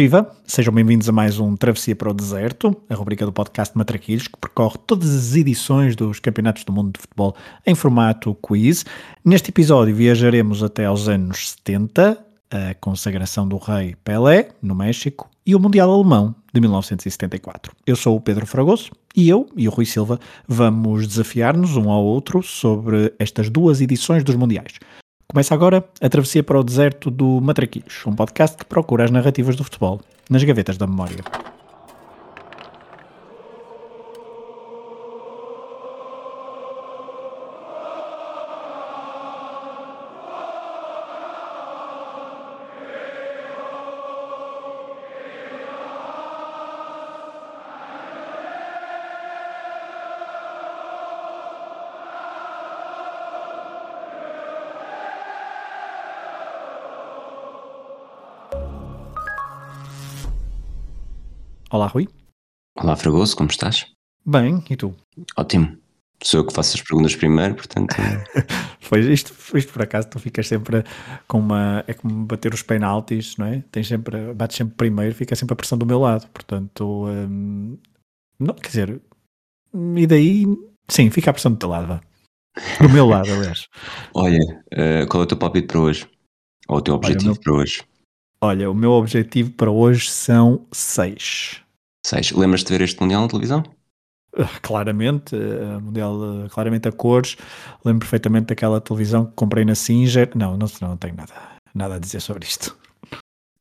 Viva! Sejam bem-vindos a mais um Travessia para o Deserto, a rubrica do podcast Matraquilhos, que percorre todas as edições dos Campeonatos do Mundo de Futebol em formato quiz. Neste episódio viajaremos até aos anos 70, a consagração do rei Pelé, no México, e o Mundial Alemão, de 1974. Eu sou o Pedro Fragoso e eu e o Rui Silva vamos desafiar-nos um ao outro sobre estas duas edições dos Mundiais. Começa agora a travessia para o deserto do Matraquilhos, um podcast que procura as narrativas do futebol nas gavetas da memória. Rui. Olá, Fragoso, como estás? Bem, e tu? Ótimo. Sou eu que faço as perguntas primeiro, portanto. Foi isto, isto por acaso, tu ficas sempre com uma. É como bater os penaltis, não é? Tens sempre, bates sempre primeiro, fica sempre a pressão do meu lado. Portanto, hum, não, quer dizer, e daí, sim, fica a pressão do teu lado, vá. Do meu lado, aliás. Olha, uh, qual é o teu palpite para hoje? Ou o teu objetivo Olha, meu... para hoje? Olha, o meu objetivo para hoje são seis. Seis. Lembras-te de ver este Mundial na televisão? Ah, claramente, uh, Mundial uh, claramente a cores. Lembro perfeitamente daquela televisão que comprei na Singer. Não, não, não tenho nada, nada a dizer sobre isto.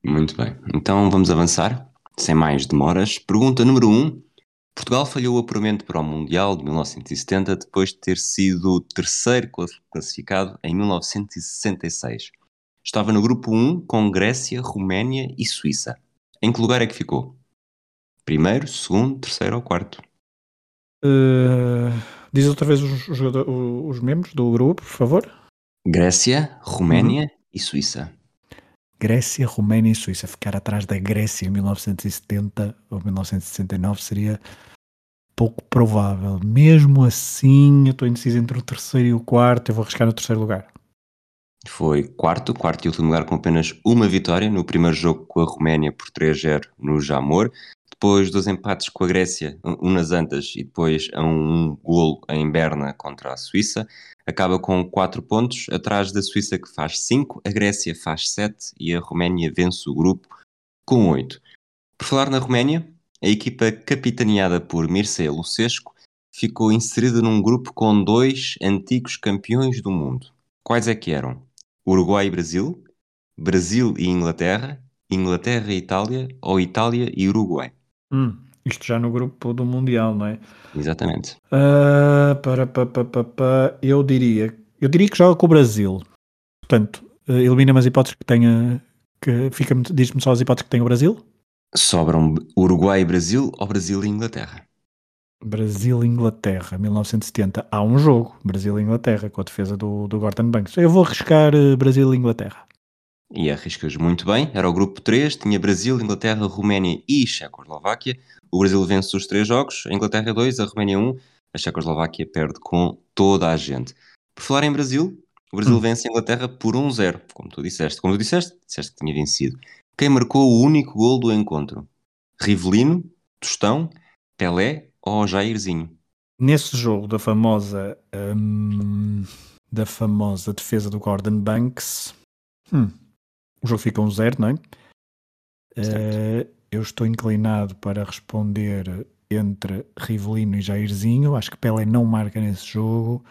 Muito bem. Então vamos avançar, sem mais demoras. Pergunta número 1. Um. Portugal falhou o apuramento para o Mundial de 1970 depois de ter sido terceiro classificado em 1966. Estava no grupo 1 com Grécia, Roménia e Suíça. Em que lugar é que ficou? Primeiro, segundo, terceiro ou quarto? Uh, diz outra vez os, os, os, membros do grupo, por favor. Grécia, Roménia uhum. e Suíça. Grécia, Roménia e Suíça. Ficar atrás da Grécia em 1970 ou 1969 seria pouco provável. Mesmo assim, eu estou indeciso entre o terceiro e o quarto. Eu vou arriscar no terceiro lugar. Foi quarto, quarto e último lugar com apenas uma vitória no primeiro jogo com a Roménia por 3-0 no Jamor. Depois dos empates com a Grécia, um nas Antas e depois a um golo em Berna contra a Suíça, acaba com 4 pontos, atrás da Suíça que faz 5, a Grécia faz 7 e a Roménia vence o grupo com 8. Por falar na Roménia, a equipa capitaneada por Mircea Lucescu ficou inserida num grupo com dois antigos campeões do mundo. Quais é que eram? Uruguai e Brasil, Brasil e Inglaterra, Inglaterra e Itália ou Itália e Uruguai. Hum, isto já no grupo do Mundial, não é? Exatamente. Uh, para, para, para, para, eu diria, eu diria que joga com o Brasil. Portanto, uh, elimina-me as hipóteses que tenha, que fica diz-me só as hipóteses que tem o Brasil. Sobram Uruguai e Brasil ou Brasil e Inglaterra? Brasil Inglaterra, 1970. Há um jogo, Brasil Inglaterra, com a defesa do, do Gordon Banks. Eu vou arriscar uh, Brasil Inglaterra. E arriscas muito bem. Era o grupo 3, tinha Brasil, Inglaterra, Roménia e Checoslováquia. O Brasil vence os três jogos, a Inglaterra 2, a Roménia 1. A Checoslováquia perde com toda a gente. Por falar em Brasil, o Brasil hum. vence a Inglaterra por 1-0, como tu disseste. Como tu disseste, disseste que tinha vencido. Quem marcou o único gol do encontro? Rivelino, Tostão, Pelé ou Jairzinho. Nesse jogo da famosa hum, da famosa defesa do Gordon Banks, hum, o jogo fica um zero, não é? Uh, eu estou inclinado para responder entre Rivelino e Jairzinho. Acho que Pelé não marca nesse jogo.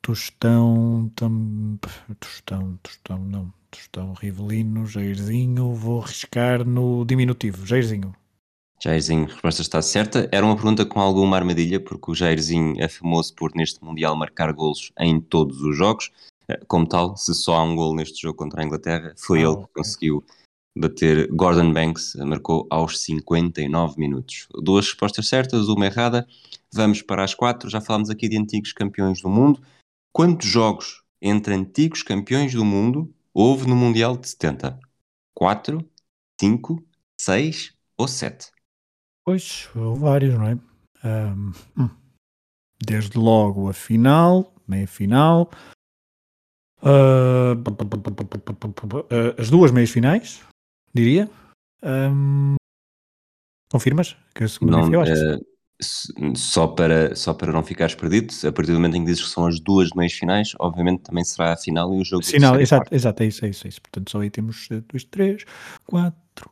Tostão, tam... Tostão, Tostão, não. Tostão, Rivelino, Jairzinho. Vou arriscar no diminutivo. Jairzinho. Jairzinho, a resposta está certa. Era uma pergunta com alguma armadilha, porque o Jairzinho é famoso por, neste Mundial, marcar golos em todos os jogos. Eh, como tal, se só há um gol neste jogo contra a Inglaterra, foi ah, ele que conseguiu bater Gordon Banks, marcou aos 59 minutos. Duas respostas certas, uma errada. Vamos para as quatro. Já falámos aqui de antigos campeões do mundo. Quantos jogos entre antigos campeões do mundo houve no Mundial de 70? 4, 5, 6 ou 7? Pois, vários, não é? Um, desde logo a final, meia final, uh, as duas meias finais, diria. Um, confirmas? Que a segunda não, uh, só para, só para não ficares perdido, a partir do momento em que dizes que são as duas meias finais, obviamente também será a final e o jogo Final, exato, exato, é isso, é isso, é isso. Portanto, só aí temos 2, 3, 4.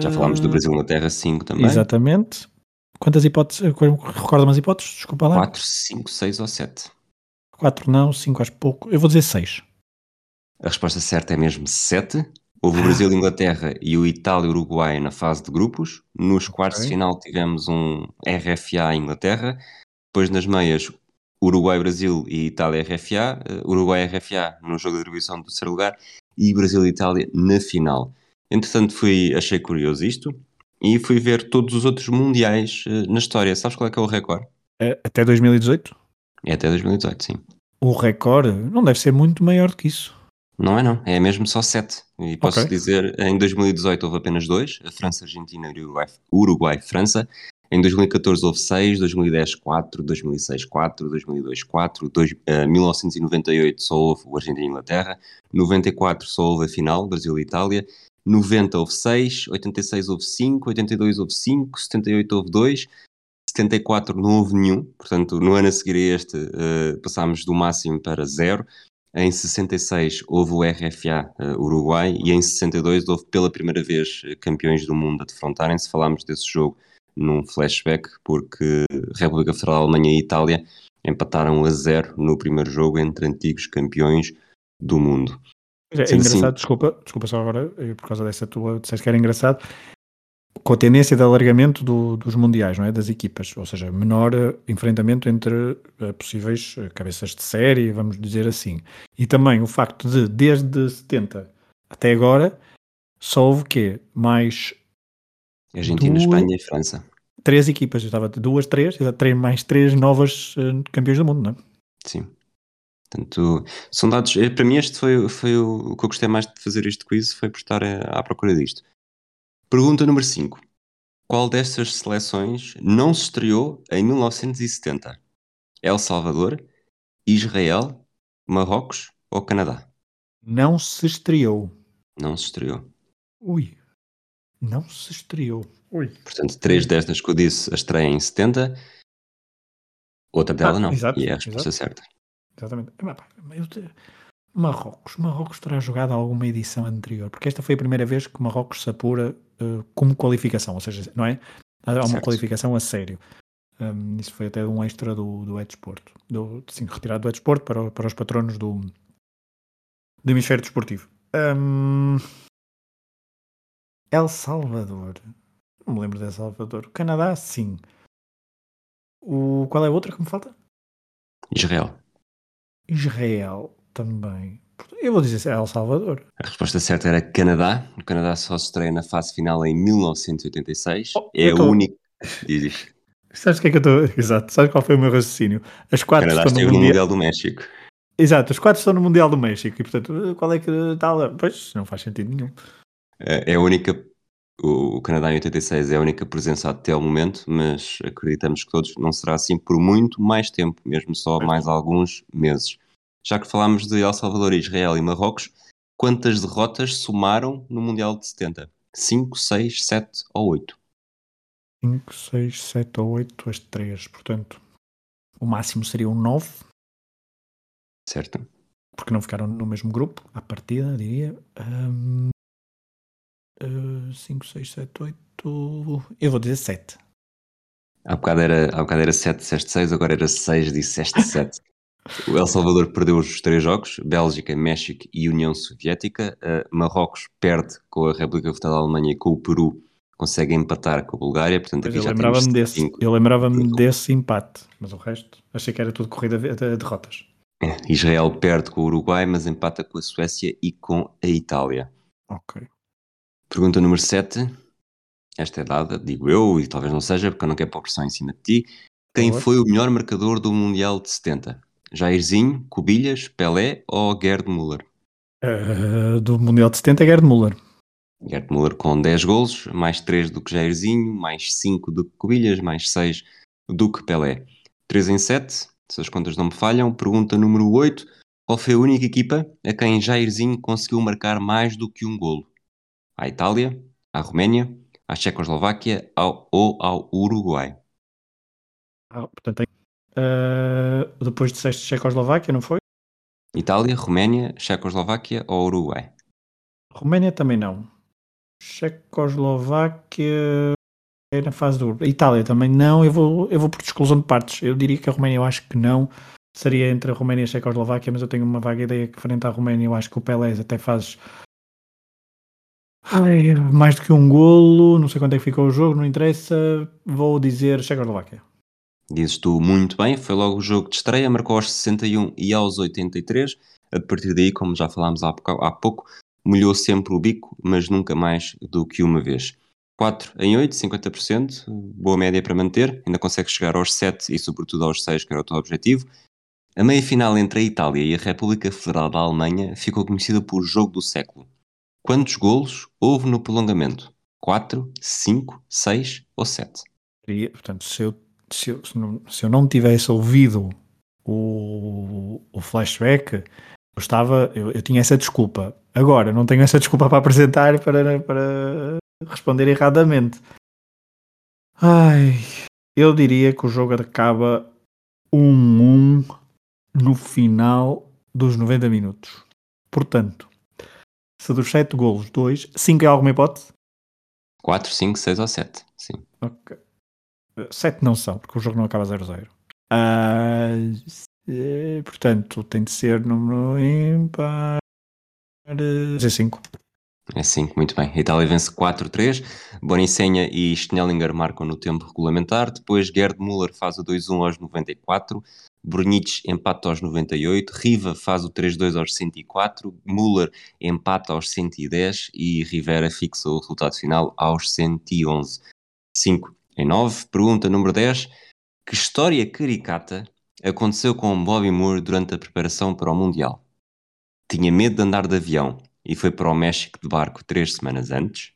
Já falámos do Brasil Inglaterra 5 também. Exatamente. Quantas hipóteses? Recorda-me as hipóteses? Desculpa lá. 4, 5, 6 ou 7? 4 não, 5 acho pouco. Eu vou dizer 6. A resposta certa é mesmo 7. Houve o Brasil, Inglaterra e o Itália e Uruguai na fase de grupos. Nos okay. quartos de final tivemos um RFA Inglaterra. Depois nas meias, Uruguai, Brasil e Itália RFA. Uh, Uruguai RFA no jogo de atribuição do terceiro lugar e Brasil e Itália na final. Entretanto, fui, achei curioso isto e fui ver todos os outros mundiais uh, na história. Sabes qual é que é o recorde? É, até 2018? É até 2018, sim. O recorde não deve ser muito maior do que isso. Não é não, é mesmo só sete. E posso okay. dizer, em 2018 houve apenas dois, a França, Argentina e Uruguai, Uruguai, França. Em 2014 houve seis, 2010 quatro, 2006 quatro, 2002 quatro, dois, uh, 1998 só houve o Argentina e Inglaterra, 94 só houve a final, Brasil e Itália, 90 houve seis, 86 houve cinco, 82 houve cinco, 78 houve dois, 74 não houve nenhum, portanto no ano a seguir a este uh, passámos do máximo para zero. Em 66 houve o RFA uh, Uruguai e em 62 houve pela primeira vez eh, campeões do mundo a defrontarem-se. Falámos desse jogo num flashback porque República Federal Alemanha e Itália empataram a zero no primeiro jogo entre antigos campeões do mundo. É, é engraçado, assim, desculpa, desculpa só agora, por causa dessa tua, disseste que era engraçado, com a tendência de alargamento do, dos mundiais, não é? Das equipas, ou seja, menor eh, enfrentamento entre uh, possíveis uh, cabeças de série, vamos dizer assim. E também o facto de, desde 70 até agora, só houve quê? Mais. Argentina, duas, Espanha e França. Três equipas, eu estava duas, três, três mais três novas campeões do mundo, não é? Sim. Portanto, são dados. Para mim, este foi, foi o, o que eu gostei mais de fazer este quiz, foi por estar à procura disto. Pergunta número 5. Qual destas seleções não se estreou em 1970? El Salvador, Israel, Marrocos ou Canadá? Não se estreou. Não se estreou. Ui. Não se estreou. Ui. Portanto, três destas que eu disse a estreia em 70, outra dela ah, não. Exato, e é a resposta exato. certa. Exatamente. Marrocos. Marrocos terá jogado alguma edição anterior, porque esta foi a primeira vez que Marrocos se apura uh, como qualificação, ou seja, não é? Há uma certo. qualificação a sério. Um, isso foi até um extra do, do Edsporto, do, sim, retirado do Edsporto para, para os patronos do, do hemisfério desportivo. Um, El Salvador. Não me lembro de El Salvador. Canadá, sim. O, qual é a outra que me falta? Israel. Israel também. Eu vou dizer El Salvador. A resposta certa era Canadá. O Canadá só se estreia na fase final em 1986. Oh, é tô... único. Diz. Sabes o que é que eu estou. Exato. Sabes qual foi o meu raciocínio? As quatro Canadá estão no mundial... mundial do México. Exato, os quatro estão no Mundial do México e portanto, qual é que está lá? Pois, não faz sentido nenhum. É, é a única, o Canadá em 86 é a única presença até o momento, mas acreditamos que todos não será assim por muito mais tempo, mesmo só mais alguns meses. Já que falámos de El Salvador, Israel e Marrocos, quantas derrotas somaram no Mundial de 70? 5, 6, 7 ou 8? 5, 6, 7 ou 8, as 3. Portanto, o máximo seria um 9. Certo. Porque não ficaram no mesmo grupo, à partida, diria. 5, 6, 7, 8. Eu vou dizer 7. Há bocado era, há bocado era 7, disseste 6, agora era 6, disseste 7. O El Salvador perdeu os três jogos, Bélgica, México e União Soviética. Uh, Marrocos perde com a República Federal da Alemanha e com o Peru consegue empatar com a Bulgária. Portanto, aqui eu lembrava-me desse, cinco, eu lembrava-me desse empate, mas o resto achei que era tudo corrida de derrotas. É, Israel perde com o Uruguai, mas empata com a Suécia e com a Itália. Ok. Pergunta número 7. Esta é dada, digo eu, e talvez não seja, porque eu não quero pôr pressão em cima de ti. Quem foi o melhor marcador do Mundial de 70? Jairzinho, Cubilhas, Pelé ou Gerd Müller? Uh, do Mundial de 70 é Gerd Müller. Gerd Müller com 10 golos, mais 3 do que Jairzinho, mais 5 do que Cubilhas, mais 6 do que Pelé. 3 em 7, se as contas não me falham. Pergunta número 8. Qual foi a única equipa a quem Jairzinho conseguiu marcar mais do que um golo? A Itália, à Roménia, à Checoslováquia ao, ou ao Uruguai? Ah, portanto, uh, depois disseste Checoslováquia, não foi? Itália, Roménia, Checoslováquia ou Uruguai? Roménia também não. Checoslováquia é na fase do Itália também não. Eu vou, eu vou por exclusão de partes. Eu diria que a Roménia eu acho que não. Seria entre a Roménia e a Checoslováquia, mas eu tenho uma vaga ideia que frente à Roménia eu acho que o Pelé até faz Ai, mais do que um golo, não sei quanto é que ficou o jogo, não interessa. Vou dizer Checoslováquia. Dizes tu muito bem, foi logo o jogo de estreia, marcou aos 61 e aos 83. A partir daí, como já falámos há pouco, há pouco molhou sempre o bico, mas nunca mais do que uma vez. 4 em 8, 50%, boa média para manter, ainda consegue chegar aos 7 e sobretudo aos 6, que era o teu objetivo. A meia final entre a Itália e a República Federal da Alemanha ficou conhecida por jogo do século. Quantos golos houve no prolongamento? 4, 5, 6 ou 7? Portanto, se eu, se eu, se eu não tivesse ouvido o, o flashback, eu estava, eu, eu, tinha essa desculpa. Agora, não tenho essa desculpa para apresentar para, para responder erradamente. Ai, eu diria que o jogo acaba 1-1 no final dos 90 minutos. Portanto, se dos 7 golos, 2, 5 é alguma hipótese? 4, 5, 6 ou 7, sim. Ok. 7 não são, porque o jogo não acaba 0-0. Uh, portanto, tem de ser número ímpar. É 5. É 5, muito bem. A Itália vence 4-3. Bonicenha e Schnellinger marcam no tempo regulamentar. Depois Gerd Müller faz o 2-1 aos 94. Brunic empata aos 98. Riva faz o 3-2 aos 104. Müller empata aos 110. E Rivera fixa o resultado final aos 111. 5 em 9. Pergunta número 10. Que história caricata aconteceu com Bobby Moore durante a preparação para o Mundial? Tinha medo de andar de avião e foi para o México de barco três semanas antes.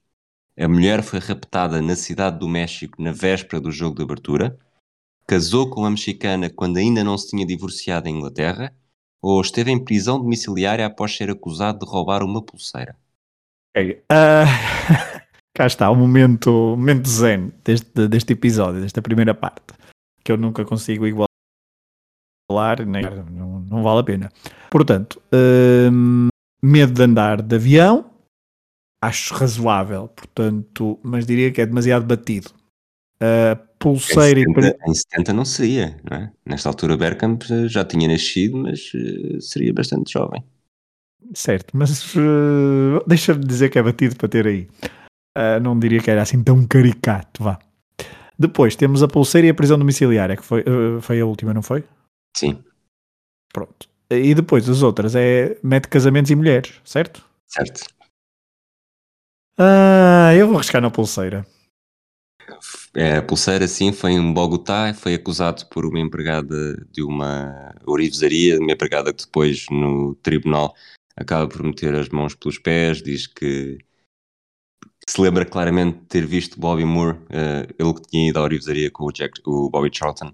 A mulher foi raptada na cidade do México na véspera do jogo de abertura. Casou com a mexicana quando ainda não se tinha divorciado em Inglaterra. Ou esteve em prisão domiciliária após ser acusado de roubar uma pulseira. Okay. Uh, cá está o momento, momento zen deste, deste episódio, desta primeira parte, que eu nunca consigo igualar, nem, não, não vale a pena. Portanto, hum, medo de andar de avião, acho razoável, portanto, mas diria que é demasiado batido. Uh, pulseira em 70, e... em 70 não seria, não é? Nesta altura Bergkamp já tinha nascido, mas uh, seria bastante jovem. Certo, mas uh, deixa-me dizer que é batido para ter aí. Uh, não diria que era assim tão caricato, vá. Depois temos a pulseira e a prisão domiciliária, que foi, foi a última, não foi? Sim. Pronto. E depois as outras é mete casamentos e mulheres, certo? Certo. Ah, eu vou arriscar na pulseira. É, a pulseira, sim, foi em Bogotá, foi acusado por uma empregada de uma orivesaria, uma empregada que depois no tribunal acaba por meter as mãos pelos pés, diz que se lembra claramente de ter visto Bobby Moore, uh, ele que tinha ido à orivesaria com o, Jack, o Bobby Charlton,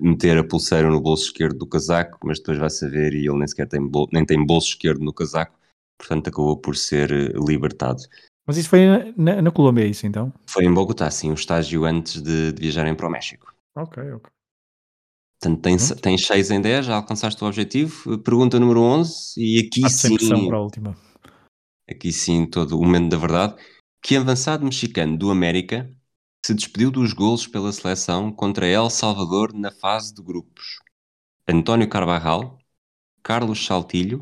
meter a pulseira no bolso esquerdo do casaco, mas depois vai saber e ele nem sequer tem, nem tem bolso esquerdo no casaco, portanto acabou por ser eh, libertado. Mas isso foi na, na Colômbia, isso então? Foi em Bogotá, sim, o estágio antes de, de viajarem para o México. Ok, ok. Portanto, tens, tens 6 em 10, já alcançaste o objetivo. Pergunta número 11, e aqui sim. para a última. Aqui sim, todo o momento da verdade. Que avançado mexicano do América se despediu dos golos pela seleção contra El Salvador na fase de grupos. António Carvajal, Carlos Saltilho,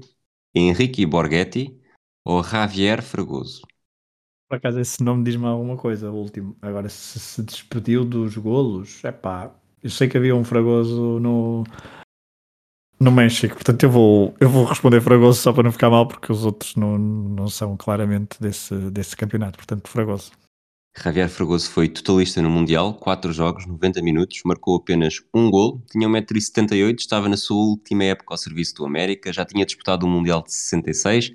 Henrique Borghetti ou Javier Fragoso. Por acaso esse nome diz-me alguma coisa, o último. Agora, se se despediu dos golos, é pá, eu sei que havia um Fragoso no, no México, portanto eu vou, eu vou responder Fragoso só para não ficar mal, porque os outros não, não são claramente desse, desse campeonato, portanto Fragoso. Javier Fragoso foi totalista no Mundial, 4 jogos, 90 minutos, marcou apenas um gol, tinha 1,78m, estava na sua última época ao serviço do América, já tinha disputado o Mundial de 66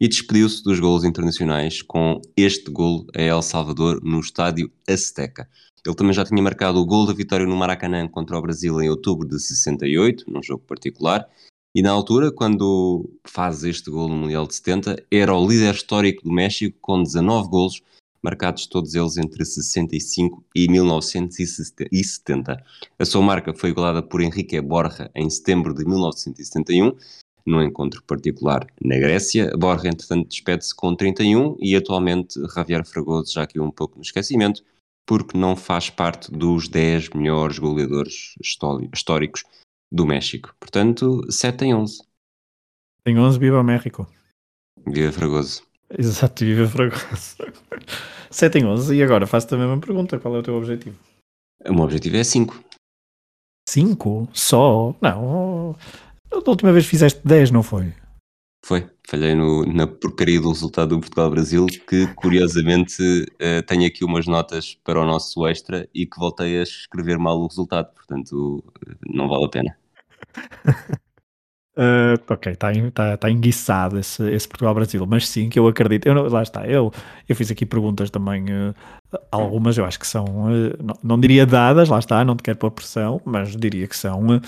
e despediu-se dos golos internacionais com este gol a El Salvador no estádio Azteca. Ele também já tinha marcado o gol da vitória no Maracanã contra o Brasil em outubro de 68, num jogo particular, e na altura, quando faz este gol no Mundial de 70, era o líder histórico do México com 19 golos, marcados todos eles entre 65 e 1970. A sua marca foi igualada por Henrique Borja em setembro de 1971, num encontro particular na Grécia. Borja, entretanto, despede-se com 31 e atualmente Javier Fragoso já aqui um pouco no esquecimento, porque não faz parte dos 10 melhores goleadores históricos do México. Portanto, 7 em 11. Em 11, viva México. Viva Fragoso. Exato, viva Fragoso. 7 em 11. E agora faço-te a mesma pergunta: qual é o teu objetivo? O meu objetivo é 5. 5? Só? Não. Da última vez fizeste 10, não foi? Foi. Falhei no, na porcaria do resultado do Portugal-Brasil, que curiosamente uh, tenho aqui umas notas para o nosso extra e que voltei a escrever mal o resultado, portanto não vale a pena. Uh, ok, está tá, tá enguiçado esse, esse Portugal-Brasil, mas sim que eu acredito. Eu, lá está, eu, eu fiz aqui perguntas também, uh, algumas eu acho que são, uh, não, não, diria dadas, lá está, não te quero pôr pressão, mas diria que são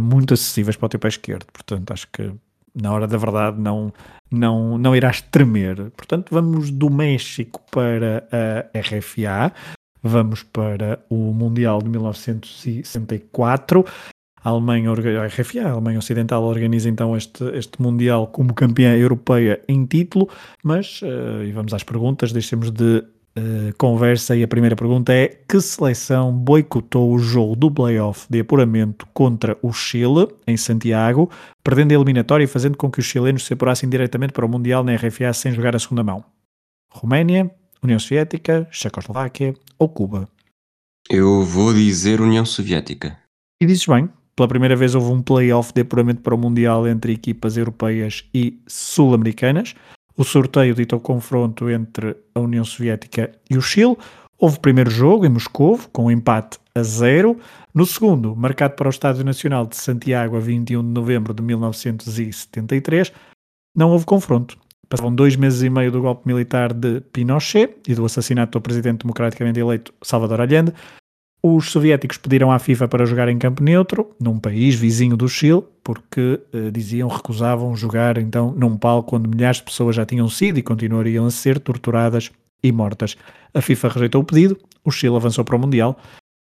muito acessíveis para o teu pé esquerdo. Portanto, acho que na hora da verdade não, não, não irás tremer. Portanto, vamos do México para a RFA. Vamos para o Mundial de 1964. A Alemanha, a RFA, a Alemanha Ocidental, organiza então este, este Mundial como campeã europeia em título, mas, uh, e vamos às perguntas, deixemos de uh, conversa e a primeira pergunta é que seleção boicotou o jogo do playoff de apuramento contra o Chile, em Santiago, perdendo a eliminatória e fazendo com que os chilenos se apurassem diretamente para o Mundial na RFA sem jogar a segunda mão? Roménia, União Soviética, Checoslováquia ou Cuba? Eu vou dizer União Soviética. E dizes bem, pela primeira vez houve um playoff de apuramento para o Mundial entre equipas europeias e sul-americanas. O sorteio ditou confronto entre a União Soviética e o Chile. Houve o primeiro jogo em Moscou, com um empate a zero. No segundo, marcado para o Estádio Nacional de Santiago a 21 de novembro de 1973, não houve confronto. Passavam dois meses e meio do golpe militar de Pinochet e do assassinato do presidente democraticamente eleito Salvador Allende. Os soviéticos pediram à FIFA para jogar em campo neutro, num país vizinho do Chile, porque eh, diziam recusavam jogar então num palco onde milhares de pessoas já tinham sido e continuariam a ser torturadas e mortas. A FIFA rejeitou o pedido, o Chile avançou para o Mundial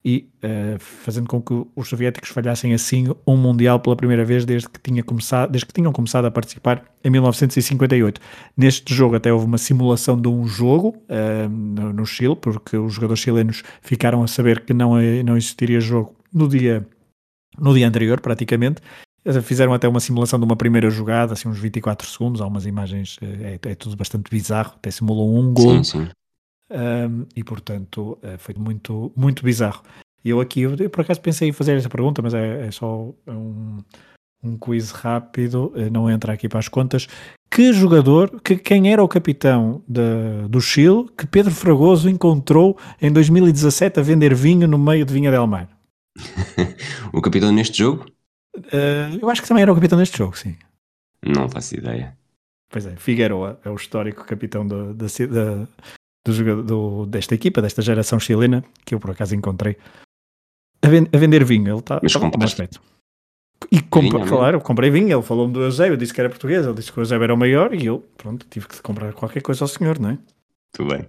e uh, fazendo com que os soviéticos falhassem assim um mundial pela primeira vez desde que, tinha começado, desde que tinham começado a participar em 1958. Neste jogo até houve uma simulação de um jogo uh, no, no, Chile, porque os jogadores chilenos ficaram a saber que não, não existiria jogo no dia, no dia anterior, praticamente. Fizeram até uma simulação de uma primeira jogada, assim uns 24 segundos, há umas imagens, eh, é, é tudo bastante bizarro, até simulou um gol. Sim, sim. Um, e portanto uh, foi muito, muito bizarro. Eu aqui, eu, eu, por acaso pensei em fazer essa pergunta, mas é, é só um, um quiz rápido, uh, não entra aqui para as contas. Que jogador, que, quem era o capitão de, do Chile que Pedro Fragoso encontrou em 2017 a vender vinho no meio de Vinha del Mar? o capitão neste jogo? Uh, eu acho que também era o capitão neste jogo, sim. Não faço ideia. Pois é, Figueroa é o histórico capitão da, da, do, do, desta equipa, desta geração chilena, que eu por acaso encontrei, a, ven a vender vinho. Ele está tá com aspecto. E compra, vinho, claro, comprei vinho, ele falou-me do Eusébio, disse que era português, ele disse que o Eusébio era o maior e eu, pronto, tive que comprar qualquer coisa ao senhor, não é? Tudo bem.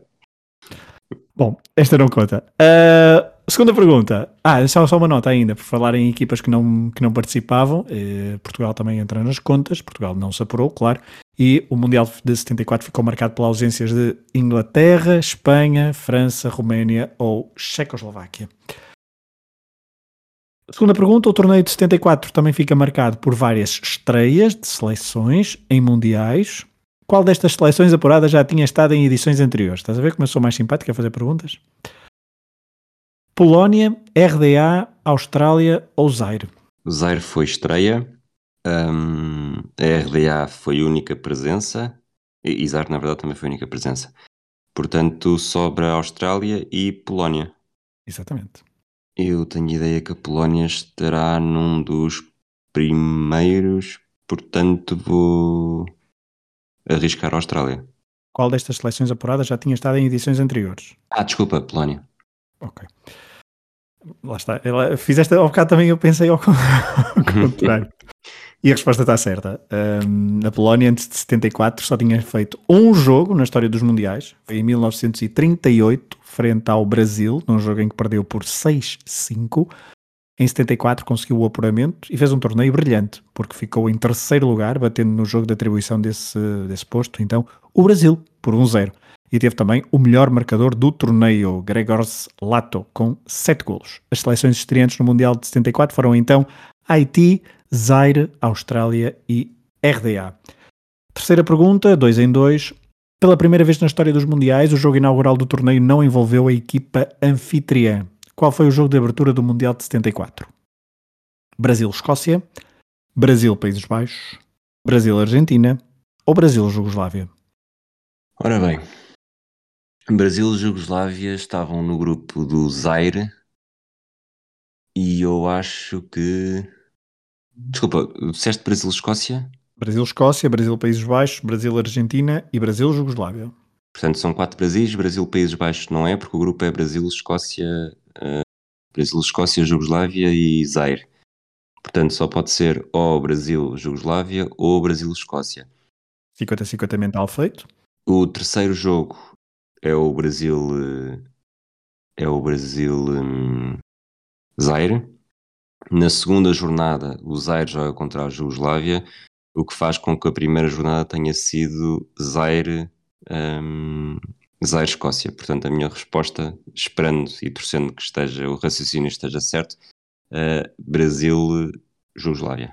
Bom, esta não conta. Uh, segunda pergunta. Ah, só, só uma nota ainda, por falar em equipas que não, que não participavam. Eh, Portugal também entra nas contas. Portugal não se apurou, claro. E o Mundial de 74 ficou marcado pelas ausências de Inglaterra, Espanha, França, Roménia ou Checoslováquia. Segunda pergunta: o torneio de 74 também fica marcado por várias estreias de seleções em mundiais. Qual destas seleções apuradas já tinha estado em edições anteriores? Estás a ver como eu sou mais simpático a fazer perguntas? Polónia, RDA, Austrália ou Zaire? Zaire foi estreia, um, a RDA foi única presença, e Zaire na verdade também foi única presença. Portanto, sobra Austrália e Polónia. Exatamente. Eu tenho ideia que a Polónia estará num dos primeiros, portanto vou arriscar a Austrália. Qual destas seleções apuradas já tinha estado em edições anteriores? Ah, desculpa, Polónia. Ok. Lá está. Ela, fizeste ao bocado também, eu pensei ao, ao contrário. E a resposta está certa. Um, a Polónia, antes de 74, só tinha feito um jogo na história dos Mundiais. Foi em 1938, frente ao Brasil, num jogo em que perdeu por 6-5. Em 74 conseguiu o apuramento e fez um torneio brilhante, porque ficou em terceiro lugar, batendo no jogo de atribuição desse, desse posto, então, o Brasil, por 1-0. E teve também o melhor marcador do torneio, Gregors Lato, com 7 golos. As seleções estreantes no Mundial de 74 foram então Haiti, Zaire, Austrália e RDA. Terceira pergunta, 2 em 2. Pela primeira vez na história dos Mundiais, o jogo inaugural do torneio não envolveu a equipa anfitriã. Qual foi o jogo de abertura do Mundial de 74? Brasil-Escócia, Brasil-Países Baixos, Brasil-Argentina ou Brasil-Jugoslávia? Ora bem, Brasil e Jugoslávia estavam no grupo do Zaire e eu acho que. Desculpa, disseste Brasil-Escócia? Brasil-Escócia, Brasil-Países Baixos, Brasil-Argentina e Brasil-Jugoslávia. Portanto, são quatro Brasis, Brasil-Países Baixos não é, porque o grupo é Brasil-Escócia, uh, Brasil-Escócia, Jugoslávia e Zaire. Portanto, só pode ser ou Brasil-Jugoslávia ou Brasil-Escócia. 50-50 mental feito. O terceiro jogo é o Brasil. Eh, é o Brasil. Um, Zaire. Na segunda jornada, o Zaire joga contra a Jugoslávia, o que faz com que a primeira jornada tenha sido Zaire. Um, Zaire-Escócia. Portanto, a minha resposta, esperando e torcendo que esteja, o raciocínio esteja certo, uh, Brasil-Jugoslávia.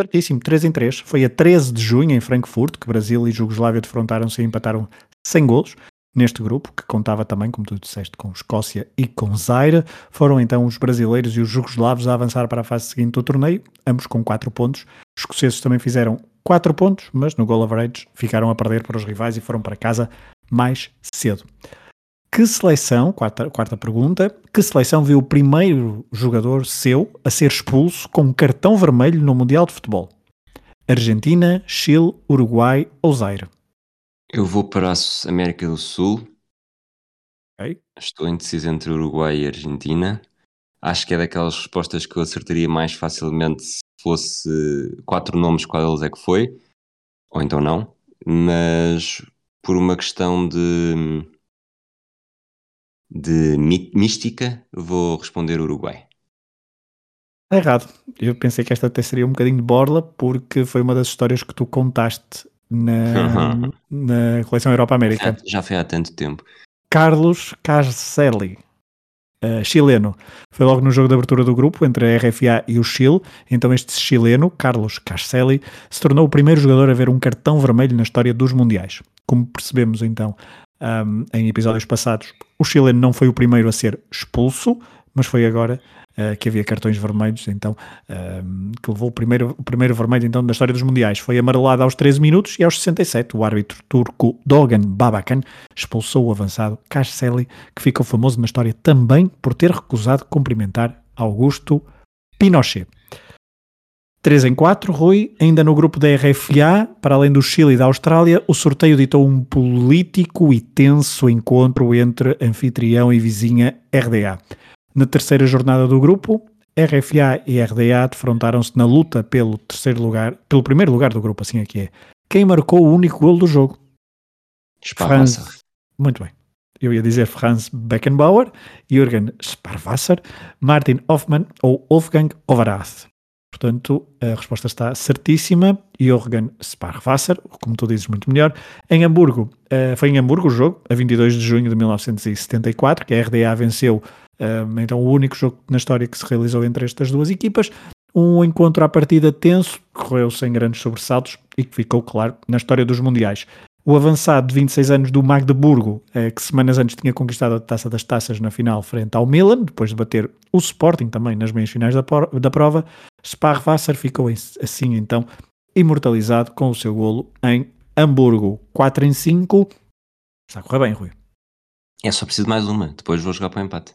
Certíssimo, 3 em 3. Foi a 13 de junho em Frankfurt que Brasil e Jugoslávia defrontaram-se e empataram sem golos. Neste grupo, que contava também, como tu disseste, com Escócia e com Zaire, foram então os brasileiros e os jugoslavos a avançar para a fase seguinte do torneio, ambos com 4 pontos. Os escoceses também fizeram 4 pontos, mas no goal average ficaram a perder para os rivais e foram para casa mais cedo. Que seleção, quarta, quarta pergunta, que seleção viu o primeiro jogador seu a ser expulso com um cartão vermelho no Mundial de Futebol? Argentina, Chile, Uruguai ou Zaire? Eu vou para a América do Sul. Estou indeciso entre Uruguai e Argentina. Acho que é daquelas respostas que eu acertaria mais facilmente se fosse quatro nomes qual deles é que foi, ou então não. Mas por uma questão de, de mística, vou responder Uruguai. errado. Eu pensei que esta até seria um bocadinho de borla, porque foi uma das histórias que tu contaste na, na coleção Europa América. Já, já, foi há tanto tempo. Carlos Carcelli, uh, chileno, foi logo no jogo de abertura do grupo entre a RFA e o Chile. Então, este chileno, Carlos Carcelli, se tornou o primeiro jogador a ver um cartão vermelho na história dos Mundiais. Como percebemos então um, em episódios passados, o chileno não foi o primeiro a ser expulso, mas foi agora uh, que havia cartões vermelhos, então, uh, que levou o primeiro, o primeiro vermelho então da história dos Mundiais. Foi amarelado aos 13 minutos e aos 67 o árbitro turco Dogan Babakan expulsou o avançado Kaseli, que ficou famoso na história também por ter recusado cumprimentar Augusto Pinochet. 3 em 4, Rui, ainda no grupo da RFA, para além do Chile e da Austrália, o sorteio ditou um político e tenso encontro entre anfitrião e vizinha RDA. Na terceira jornada do grupo, RFA e RDA defrontaram-se na luta pelo terceiro lugar, pelo primeiro lugar do grupo, assim é que é. Quem marcou o único gol do jogo? Franz. Muito bem. Eu ia dizer Franz Beckenbauer, Jürgen Sparwasser, Martin Hoffmann ou Wolfgang Overath. Portanto, a resposta está certíssima. Jürgen Sparwasser, como tu dizes muito melhor. Em Hamburgo, uh, foi em Hamburgo o jogo, a 22 de junho de 1974, que a RDA venceu então, o único jogo na história que se realizou entre estas duas equipas. Um encontro à partida tenso, correu sem grandes sobressaltos e que ficou claro na história dos Mundiais. O avançado de 26 anos do Magdeburgo, eh, que semanas antes tinha conquistado a taça das taças na final frente ao Milan, depois de bater o Sporting também nas meias finais da, da prova, Sparwasser ficou assim então imortalizado com o seu golo em Hamburgo. 4 em 5. Está a correr bem, Rui. É só preciso mais uma, depois vou jogar para o empate.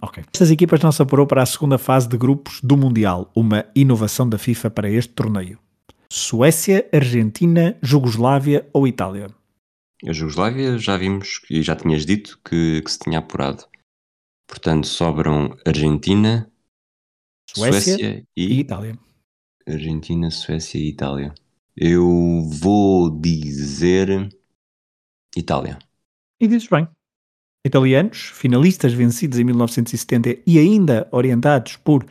Ok. Estas equipas não se apurou para a segunda fase de grupos do Mundial, uma inovação da FIFA para este torneio. Suécia, Argentina, Jugoslávia ou Itália? A Jugoslávia já vimos e já tinhas dito que, que se tinha apurado. Portanto, sobram Argentina, Suécia, Suécia e... e Itália. Argentina, Suécia e Itália. Eu vou dizer Itália. E dizes bem. Italianos, finalistas vencidos em 1970 e ainda orientados por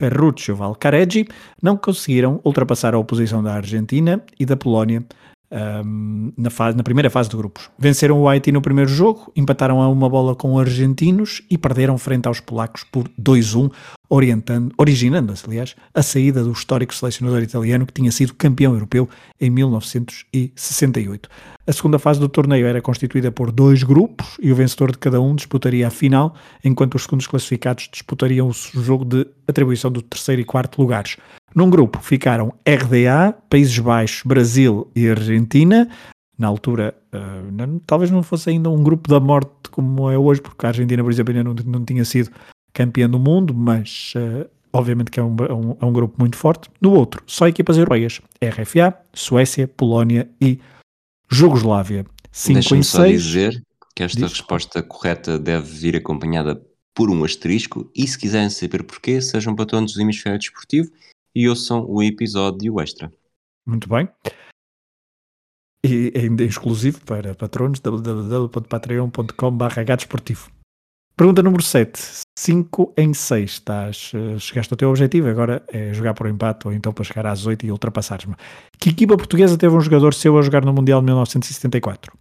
Ferruccio Valcareggi, não conseguiram ultrapassar a oposição da Argentina e da Polónia um, na, fase, na, primeira fase de grupos. Venceram o Haiti no primeiro jogo, empataram a uma bola com os argentinos e perderam frente aos polacos por 2-1, orientando, originando-se, aliás, a saída do histórico selecionador italiano que tinha sido campeão europeu em 1968. A segunda fase do torneio era constituída por dois grupos e o vencedor de cada um disputaria a final, enquanto os segundos classificados disputariam o jogo de atribuição do terceiro e quarto lugares. Num grupo ficaram RDA, Países Baixos, Brasil e Argentina. Na altura, uh, não, talvez não fosse ainda um grupo da morte como é hoje, porque a Argentina, por exemplo, ainda não, não tinha sido campeã do mundo, mas uh, obviamente que é um, é, um, é um, grupo muito forte. No outro, só equipas europeias: RFA, Suécia, Polónia e Jugoslávia. 5 em 6. dizer que esta Diz. resposta correta deve vir acompanhada por um asterisco e se quiserem saber porquê, sejam patronos do Hemisfério Desportivo e ouçam o episódio extra. Muito bem. E ainda exclusivo para patronos www.patreon.com.br. Pergunta número 7. 5 em 6. Estás, eh, chegaste ao teu objetivo, agora é jogar por empate ou então para chegar às 8 e ultrapassares-me. Que equipa portuguesa teve um jogador seu a jogar no Mundial de 1974?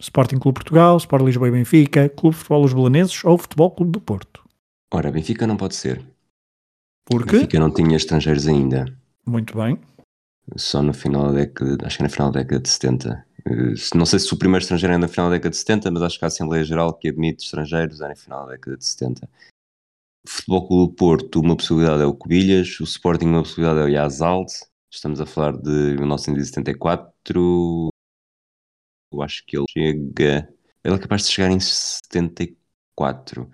Sporting Clube Portugal, Sport Lisboa e Benfica, Clube de Futebol Os Belenenses ou Futebol Clube do Porto? Ora, Benfica não pode ser. Porque? Benfica não tinha estrangeiros ainda. Muito bem. Só no final da década, acho que na final da década de 70. Eh, não sei se o primeiro estrangeiro é na final da década de 70, mas acho que a Assembleia Geral que admite estrangeiros é na final da década de 70. O Futebol Clube Porto, uma possibilidade é o Cobilhas, o Sporting, uma possibilidade é o Yazald. Estamos a falar de 1974. Eu acho que ele chega. Ele é capaz de chegar em 74.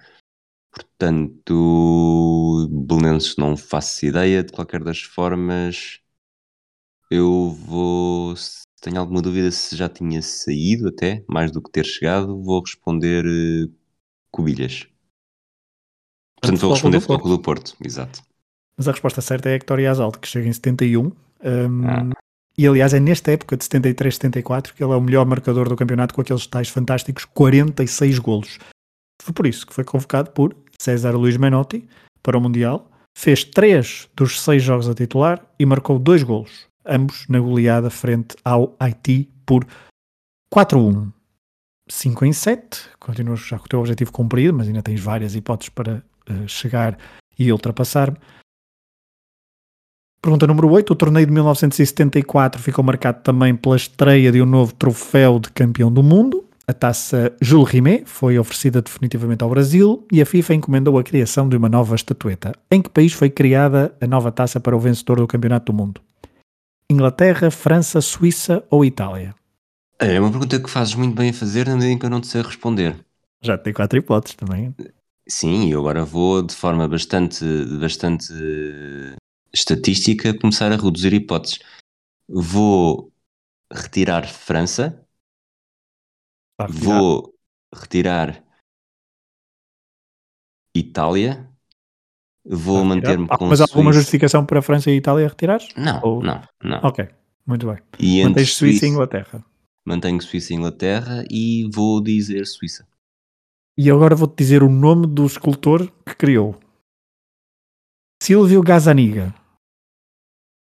Portanto, Belenenses não faço ideia. De qualquer das formas, eu vou. Tenho alguma dúvida se já tinha saído até, mais do que ter chegado, vou responder uh, Cobilhas. Portanto, vou responder Futebol do Porto, exato. Mas a resposta certa é Hector Yazaldo, que chega em 71. Um, ah. E aliás, é nesta época de 73-74 que ele é o melhor marcador do campeonato com aqueles tais fantásticos 46 golos. Foi por isso que foi convocado por César Luís Menotti para o Mundial. Fez três dos seis jogos a titular e marcou dois golos, ambos na goleada frente ao Haiti por 4-1. 5 em 7, continuas já com o teu objetivo cumprido, mas ainda tens várias hipóteses para uh, chegar e ultrapassar. Pergunta número 8. O torneio de 1974 ficou marcado também pela estreia de um novo troféu de campeão do mundo. A taça Jules Rimet foi oferecida definitivamente ao Brasil e a FIFA encomendou a criação de uma nova estatueta. Em que país foi criada a nova taça para o vencedor do Campeonato do Mundo? Inglaterra, França, Suíça ou Itália? É uma pergunta que fazes muito bem a fazer na medida em que eu não te sei responder. Já tem quatro hipóteses também. Sim, e agora vou de forma bastante, bastante estatística começar a reduzir hipóteses. Vou retirar França Vou retirar Itália. Vou manter-me com Mas há alguma justificação para a França e a Itália retirar? Não, Ou... não, não. Ok, muito bem. E Mantens Suíça e Inglaterra. Mantenho Suíça e Inglaterra e vou dizer Suíça. E agora vou-te dizer o nome do escultor que criou. Silvio Gazzaniga.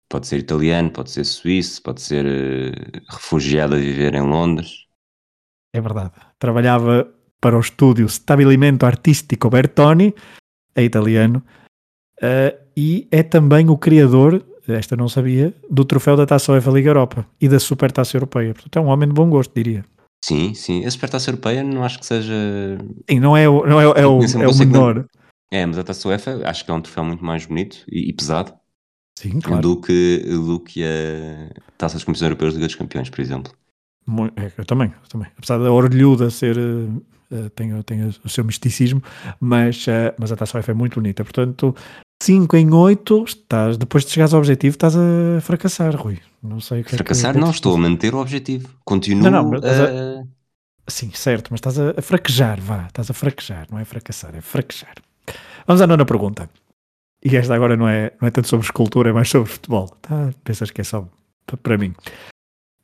Pode ser italiano, pode ser suíço, pode ser uh, refugiado a viver em Londres. É verdade. Trabalhava para o estúdio Stabilimento Artístico Bertoni, é italiano, uh, e é também o criador, esta não sabia, do troféu da Taça UEFA Liga Europa e da Super Taça Europeia. Portanto, é um homem de bom gosto, diria. Sim, sim. A Super Taça Europeia não acho que seja. Sim, não é, o, não é, é, o, é o menor. É, mas a Taça UEFA acho que é um troféu muito mais bonito e, e pesado. Sim, claro. Do que, do que a Taça das Comissões Europeias Liga dos Campeões, por exemplo. É, eu também, eu também. Apesar da orelhuda ser. Uh, tem, tem o seu misticismo, mas, uh, mas a taça UEFA é muito bonita. Portanto, 5 em 8, estás, depois de chegares ao objetivo, estás a fracassar, Rui. Não sei o que Fracassar, é que, não, estou a manter o objetivo. Continuo não, não, a... a... Sim, certo, mas estás a, a fraquejar, vá, estás a fraquejar, não é fracassar, é fraquejar. Vamos à nona pergunta. E esta agora não é, não é tanto sobre escultura, é mais sobre futebol. Tá? Pensas que é só para mim.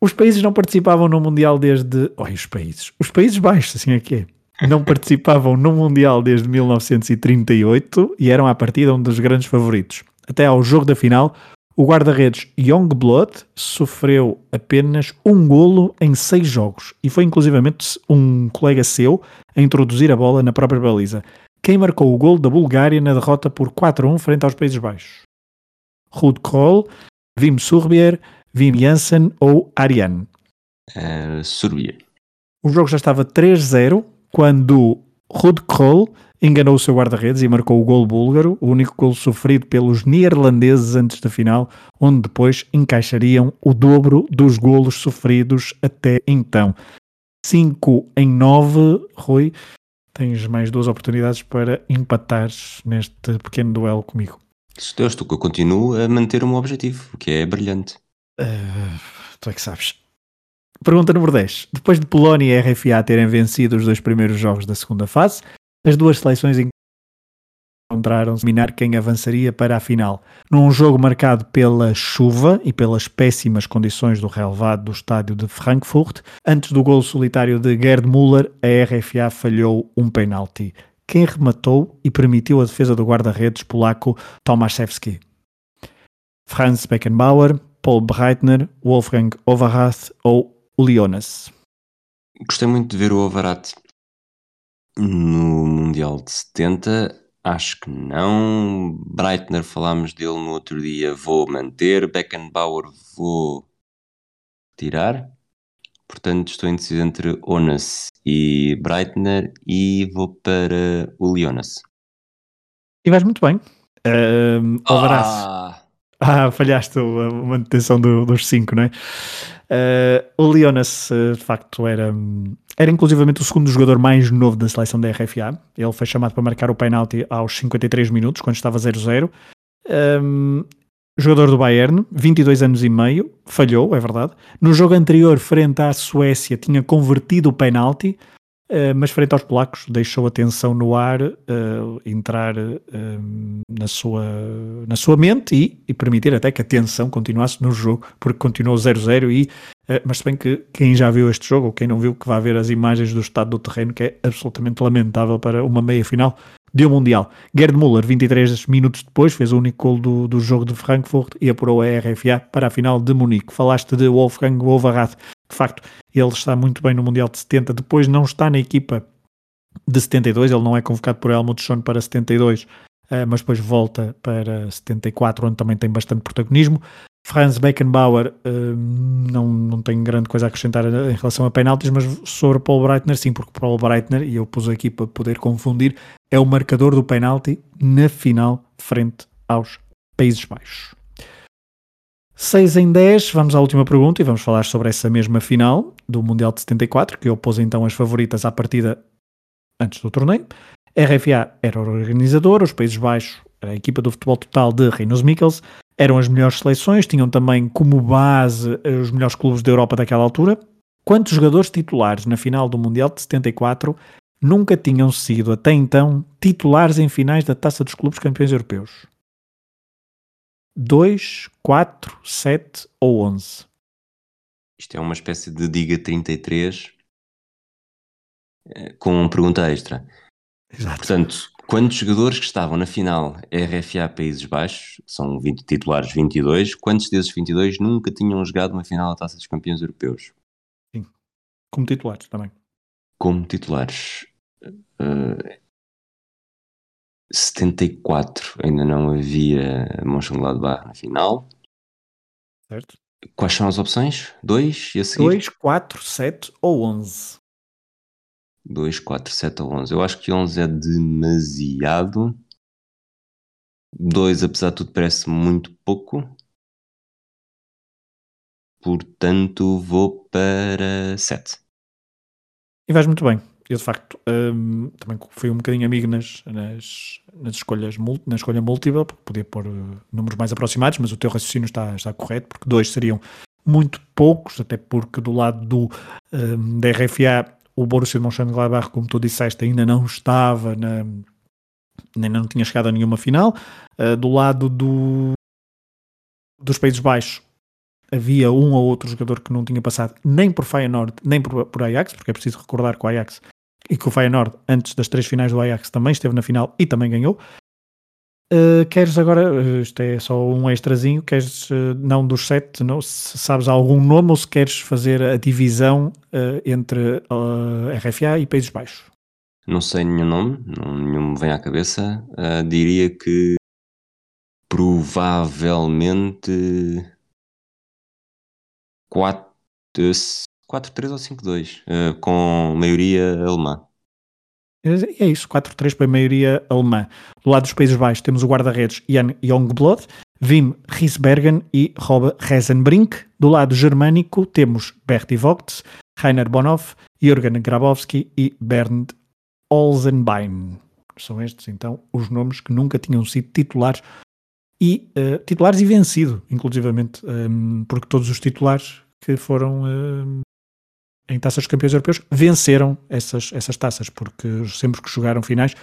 Os países não participavam no Mundial desde. Olha, os países. Os Países Baixos, assim é que é. Não participavam no Mundial desde 1938 e eram à partida um dos grandes favoritos. Até ao jogo da final, o guarda-redes Youngblood sofreu apenas um golo em seis jogos e foi inclusivamente um colega seu a introduzir a bola na própria baliza. Quem marcou o golo da Bulgária na derrota por 4-1 frente aos Países Baixos? Ruud Krol, Wim Surbier, Wim Janssen ou Ariane? Uh, Surbier. O jogo já estava 3-0 quando Ruud Krol enganou o seu guarda-redes e marcou o gol búlgaro, o único gol sofrido pelos neerlandeses antes da final, onde depois encaixariam o dobro dos golos sofridos até então. 5 em 9, Rui, tens mais duas oportunidades para empatares neste pequeno duelo comigo. Se Deus, tu que eu continuo a manter o meu objetivo, o que é brilhante. Uh, tu é que sabes. Pergunta número 10. Depois de Polónia e RFA terem vencido os dois primeiros jogos da segunda fase, as duas seleções encontraram-se minar quem avançaria para a final. Num jogo marcado pela chuva e pelas péssimas condições do relevado do estádio de Frankfurt, antes do gol solitário de Gerd Müller, a RFA falhou um penalti. Quem rematou e permitiu a defesa do guarda-redes polaco Tomaszewski? Franz Beckenbauer, Paul Breitner, Wolfgang Overath ou Leonas? Gostei muito de ver o Overath no Mundial de 70, acho que não. Breitner, falámos dele no outro dia, vou manter. Beckenbauer, vou tirar. Portanto, estou indeciso entre Onas e Breitner e vou para o Leonas. E vais muito bem. Uh, ah. ah, falhaste a manutenção do, dos 5, não é? Uh, o Leonas, uh, de facto, era, era inclusivamente o segundo jogador mais novo da seleção da RFA. Ele foi chamado para marcar o penalti aos 53 minutos, quando estava 0-0. Um, jogador do Bayern, 22 anos e meio, falhou, é verdade. No jogo anterior, frente à Suécia, tinha convertido o penalti, Uh, mas frente aos polacos deixou a tensão no ar uh, entrar uh, na, sua, na sua mente e, e, permitir até que a tensão continuasse no jogo, porque continuou 0-0 e mas se bem que quem já viu este jogo, ou quem não viu, que vá ver as imagens do estado do terreno, que é absolutamente lamentável para uma meia final de um Mundial. Gerd Müller, 23 minutos depois, fez o único gol do, do jogo de Frankfurt e apurou a RFA para a final de Munique. Falaste de Wolfgang Wolverath, de facto, ele está muito bem no Mundial de 70, depois não está na equipa de 72, ele não é convocado por Helmut Schön para 72, uh, eh, mas depois volta para 74, onde também tem bastante protagonismo. Franz Beckenbauer uh, não, não tem grande coisa a acrescentar em relação a penaltis, mas sobre Paul Breitner sim, porque Paul Breitner, e eu pus aqui para poder confundir, é o marcador do penalti na final frente aos Países Baixos. 6 em 10, vamos à última pergunta e vamos falar sobre essa mesma final do Mundial de 74, que opôs então as favoritas à partida antes do torneio. RFA era o organizador, os Países Baixos, a equipa do futebol total de Reinos Mikkels, eram as melhores seleções, tinham também como base os melhores clubes da Europa daquela altura. Quantos jogadores titulares na final do Mundial de 74 nunca tinham sido até então titulares em finais da Taça dos Clubes Campeões Europeus? 2, 4, 7 ou 11? Isto é uma espécie de Diga 33 eh, com uma pergunta extra. Exato. Portanto, quantos jogadores que estavam na final RFA Países Baixos, são 20 titulares 22, quantos desses 22 nunca tinham jogado uma final da Taça dos Campeões Europeus? Sim, como titulares também. Como titulares. Uh, 74 ainda não havia Mönchengladbach na final. Certo. Quais são as opções? 2 e a seguir? 2, 4, 7 ou 11? 2, 4, 7 ou 11. Eu acho que 11 é demasiado. 2, apesar de tudo, parece muito pouco. Portanto, vou para 7. E vais muito bem eu de facto um, também fui um bocadinho amigo nas, nas, nas escolhas na escolha múltipla, porque podia pôr uh, números mais aproximados, mas o teu raciocínio está, está correto, porque dois seriam muito poucos, até porque do lado do, um, da RFA o Borussia de Mönchengladbach, como tu disseste, ainda não estava na, nem não tinha chegado a nenhuma final. Uh, do lado do, dos Países Baixos havia um ou outro jogador que não tinha passado nem por Feyenoord, nem por, por Ajax, porque é preciso recordar que o Ajax e que o Feyenoord, antes das três finais do Ajax, também esteve na final e também ganhou. Uh, queres agora, uh, isto é só um extrazinho, queres uh, não dos sete, não, se sabes algum nome ou se queres fazer a divisão entre RFA e Países Baixos? Não sei nenhum nome, não, nenhum me vem à cabeça. diria que provavelmente 4, 4-3 ou 5-2, com maioria alemã. É isso, 4-3 para a maioria alemã. Do lado dos Países Baixos temos o guarda-redes Jan Youngblood, Wim Riesbergen e Rob Rezenbrink. Do lado germânico temos Bertie Vogts, Rainer Bonhoff, Jürgen Grabowski e Bernd Olsenbein. São estes então os nomes que nunca tinham sido titulares e uh, titulares e vencido, inclusivamente, um, porque todos os titulares que foram uh, em taças de campeões europeus venceram essas, essas taças, porque sempre que jogaram finais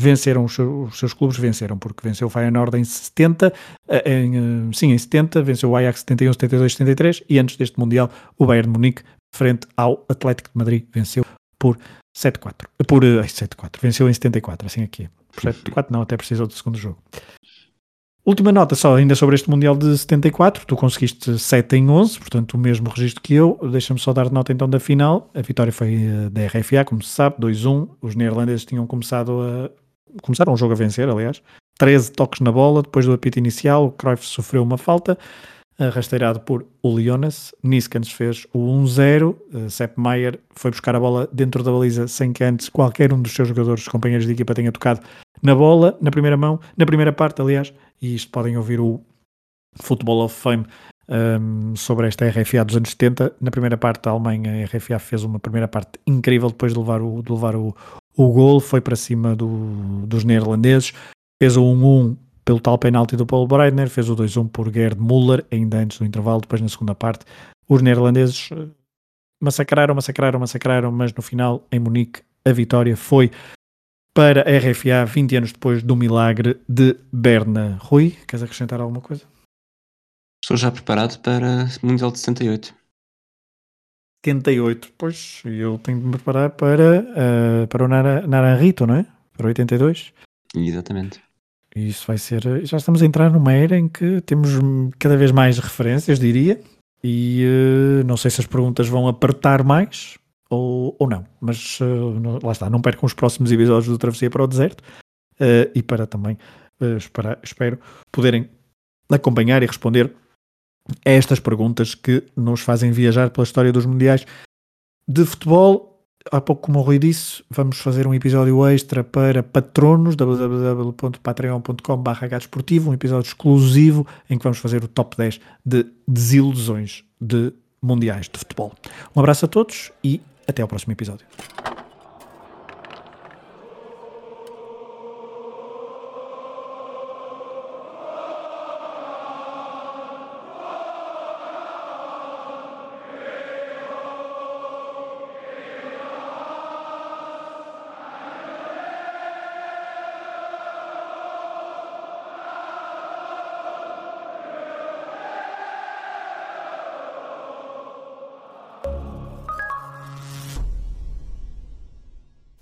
venceram os seus, os seus clubes, venceram, porque venceu o Feyenoord em 70, eh, em, eh, sim, em 70, venceu o Ajax 71, 72, 73 e antes deste Mundial o Bayern Munique frente ao Atlético de Madrid venceu por 7-4, por 7-4, venceu em 74, assim aqui. Por 7-4 não, até precisou do segundo jogo. Última nota só ainda sobre este Mundial de 74, tu conseguiste 7 em 11, portanto o mesmo registro que eu, deixa-me só dar nota então da final, a vitória foi eh, da RFA, como se sabe, 2-1, os neerlandeses tinham começado a, começaram o jogo a vencer, aliás, 13 toques na bola, depois do apito inicial, o Cruyff sofreu uma falta, rasteirado por Ulionas, Niskans fez o 1-0, uh, Sepp Maier foi buscar a bola dentro da baliza sem que antes qualquer um dos seus jogadores, companheiros de equipa tenha tocado na bola, na primeira mão, na primeira parte, aliás, e isto podem ouvir o Football of Fame um, sobre esta RFA dos anos 70. Na primeira parte, a Alemanha, a RFA fez uma primeira parte incrível depois de levar o, de levar o, o gol, foi para cima do, dos neerlandeses, fez o 1-1 pelo tal penalti do Paulo Breitner, fez o 2-1 por Gerd Müller, ainda antes do intervalo, depois na segunda parte. Os neerlandeses eh, massacraram, massacraram, massacraram, mas no final, em Munique, a vitória foi para a RFA 20 anos depois do milagre de Berna. Rui, queres acrescentar alguma coisa? Estou já preparado para o Mundial de 78. 78, pois eu tenho de me preparar para, uh, para o Naranjito, não é? Para 82. Exatamente. Isso vai ser. Já estamos a entrar numa era em que temos cada vez mais referências, diria, e uh, não sei se as perguntas vão apertar mais, ou, ou não. Mas uh, lá está, não percam os próximos episódios do Travessia para o Deserto uh, e para também, espero, espero, poderem acompanhar e responder a estas perguntas que nos fazem viajar pela história dos Mundiais de futebol. Há pouco, como o Rui disse, vamos fazer um episódio extra para patronos, www.patreon.com.br um episódio exclusivo em que vamos fazer o top 10 de desilusões de mundiais de futebol. Um abraço a todos e até ao próximo episódio.